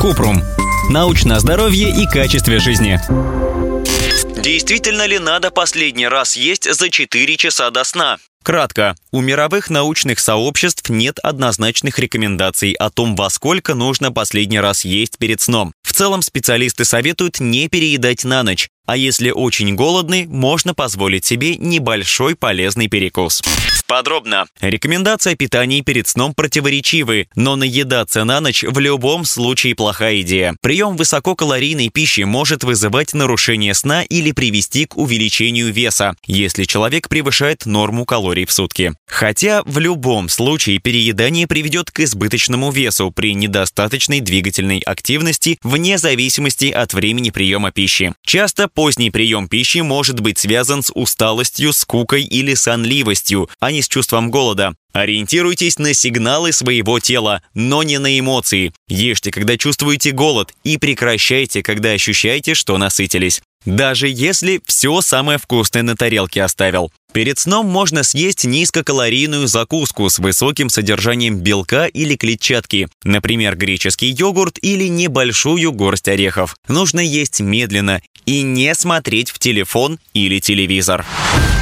Купрум. Научное здоровье и качестве жизни. Действительно ли надо последний раз есть за 4 часа до сна? Кратко. У мировых научных сообществ нет однозначных рекомендаций о том, во сколько нужно последний раз есть перед сном. В целом специалисты советуют не переедать на ночь, а если очень голодный, можно позволить себе небольшой полезный перекус. Подробно. Рекомендация питания перед сном противоречивы, но наедаться на ночь в любом случае плохая идея. Прием высококалорийной пищи может вызывать нарушение сна или привести к увеличению веса, если человек превышает норму калорий в сутки. Хотя в любом случае переедание приведет к избыточному весу при недостаточной двигательной активности вне зависимости от времени приема пищи. Часто поздний прием пищи может быть связан с усталостью, скукой или сонливостью, а не с чувством голода. Ориентируйтесь на сигналы своего тела, но не на эмоции. Ешьте, когда чувствуете голод, и прекращайте, когда ощущаете, что насытились. Даже если все самое вкусное на тарелке оставил. Перед сном можно съесть низкокалорийную закуску с высоким содержанием белка или клетчатки, например, греческий йогурт или небольшую горсть орехов. Нужно есть медленно и не смотреть в телефон или телевизор.